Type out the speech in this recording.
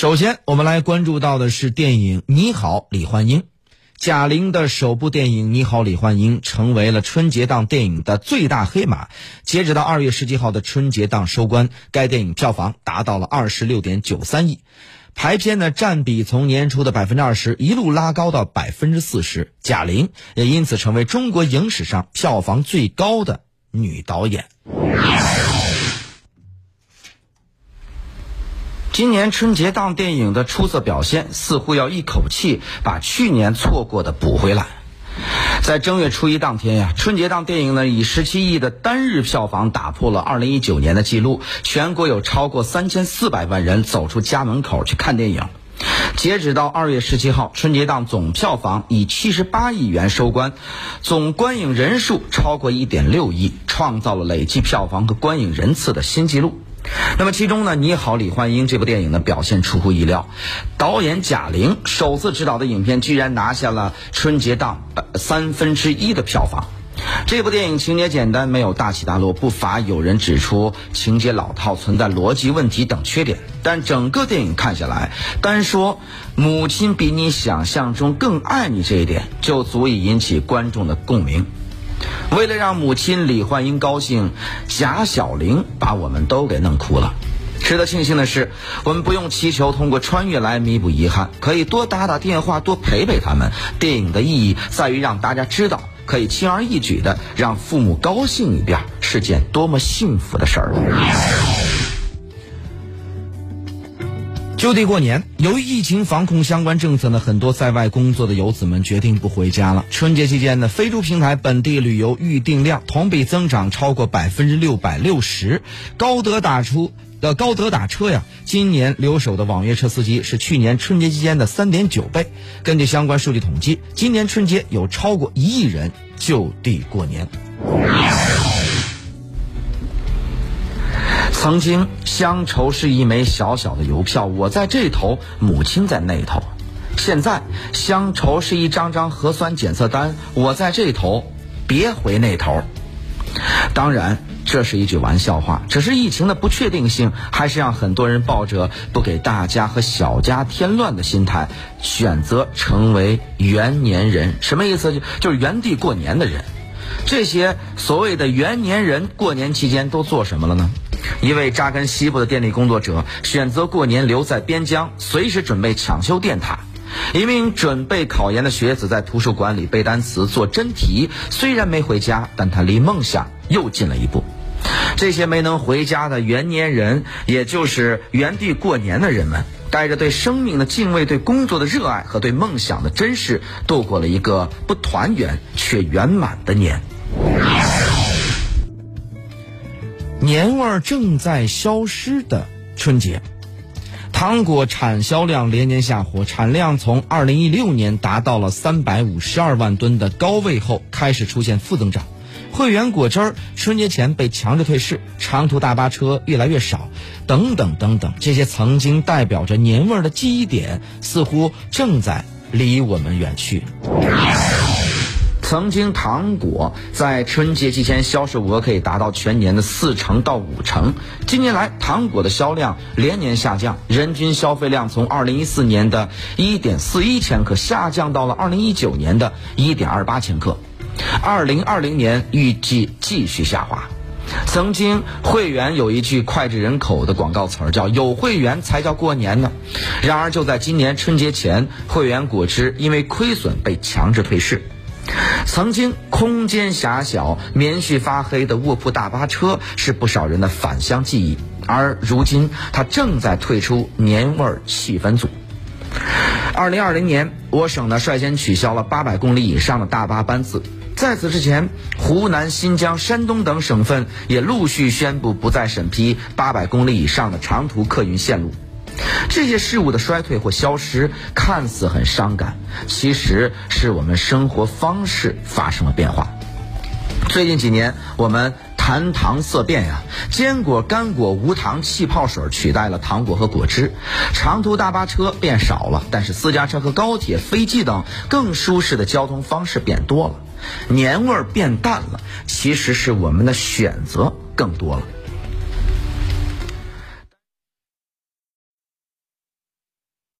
首先，我们来关注到的是电影《你好，李焕英》。贾玲的首部电影《你好，李焕英》成为了春节档电影的最大黑马。截止到二月十七号的春节档收官，该电影票房达到了二十六点九三亿，排片呢占比从年初的百分之二十一路拉高到百分之四十。贾玲也因此成为中国影史上票房最高的女导演。今年春节档电影的出色表现，似乎要一口气把去年错过的补回来。在正月初一当天呀，春节档电影呢以十七亿的单日票房打破了二零一九年的记录，全国有超过三千四百万人走出家门口去看电影。截止到二月十七号，春节档总票房以七十八亿元收官，总观影人数超过一点六亿，创造了累计票房和观影人次的新纪录。那么其中呢，《你好，李焕英》这部电影呢表现出乎意料，导演贾玲首次执导的影片居然拿下了春节档三分之一的票房。这部电影情节简单，没有大起大落，不乏有人指出情节老套、存在逻辑问题等缺点。但整个电影看下来，单说母亲比你想象中更爱你这一点，就足以引起观众的共鸣。为了让母亲李焕英高兴，贾小玲把我们都给弄哭了。值得庆幸的是，我们不用祈求通过穿越来弥补遗憾，可以多打打电话，多陪陪他们。电影的意义在于让大家知道，可以轻而易举的让父母高兴一遍，是件多么幸福的事儿。就地过年，由于疫情防控相关政策呢，很多在外工作的游子们决定不回家了。春节期间呢，飞猪平台本地旅游预订量同比增长超过百分之六百六十。高德打出的高德打车呀，今年留守的网约车司机是去年春节期间的三点九倍。根据相关数据统计，今年春节有超过一亿人就地过年。曾经，乡愁是一枚小小的邮票，我在这头，母亲在那头。现在，乡愁是一张张核酸检测单，我在这头，别回那头。当然，这是一句玩笑话，只是疫情的不确定性，还是让很多人抱着不给大家和小家添乱的心态，选择成为元年人。什么意思？就就是原地过年的人。这些所谓的元年人，过年期间都做什么了呢？一位扎根西部的电力工作者选择过年留在边疆，随时准备抢修电塔。一名准备考研的学子在图书馆里背单词、做真题，虽然没回家，但他离梦想又近了一步。这些没能回家的元年人，也就是原地过年的人们，带着对生命的敬畏、对工作的热爱和对梦想的珍视，度过了一个不团圆却圆满的年。年味儿正在消失的春节，糖果产销量连年下滑，产量从二零一六年达到了三百五十二万吨的高位后，开始出现负增长。汇源果汁儿春节前被强制退市，长途大巴车越来越少，等等等等，这些曾经代表着年味儿的记忆点，似乎正在离我们远去。曾经糖果在春节期间销售额可以达到全年的四成到五成，近年来糖果的销量连年下降，人均消费量从二零一四年的一点四一千克下降到了二零一九年的一点二八千克，二零二零年预计继续下滑。曾经会员有一句脍炙人口的广告词儿，叫“有会员才叫过年呢”。然而就在今年春节前，会员果汁因为亏损被强制退市。曾经空间狭小、棉絮发黑的卧铺大巴车是不少人的返乡记忆，而如今它正在退出年味儿气氛组。二零二零年，我省呢率先取消了八百公里以上的大巴班次。在此之前，湖南、新疆、山东等省份也陆续宣布不再审批八百公里以上的长途客运线路。这些事物的衰退或消失，看似很伤感，其实是我们生活方式发生了变化。最近几年，我们谈糖色变呀，坚果、干果、无糖气泡水取代了糖果和果汁，长途大巴车变少了，但是私家车和高铁、飞机等更舒适的交通方式变多了，年味儿变淡了，其实是我们的选择更多了。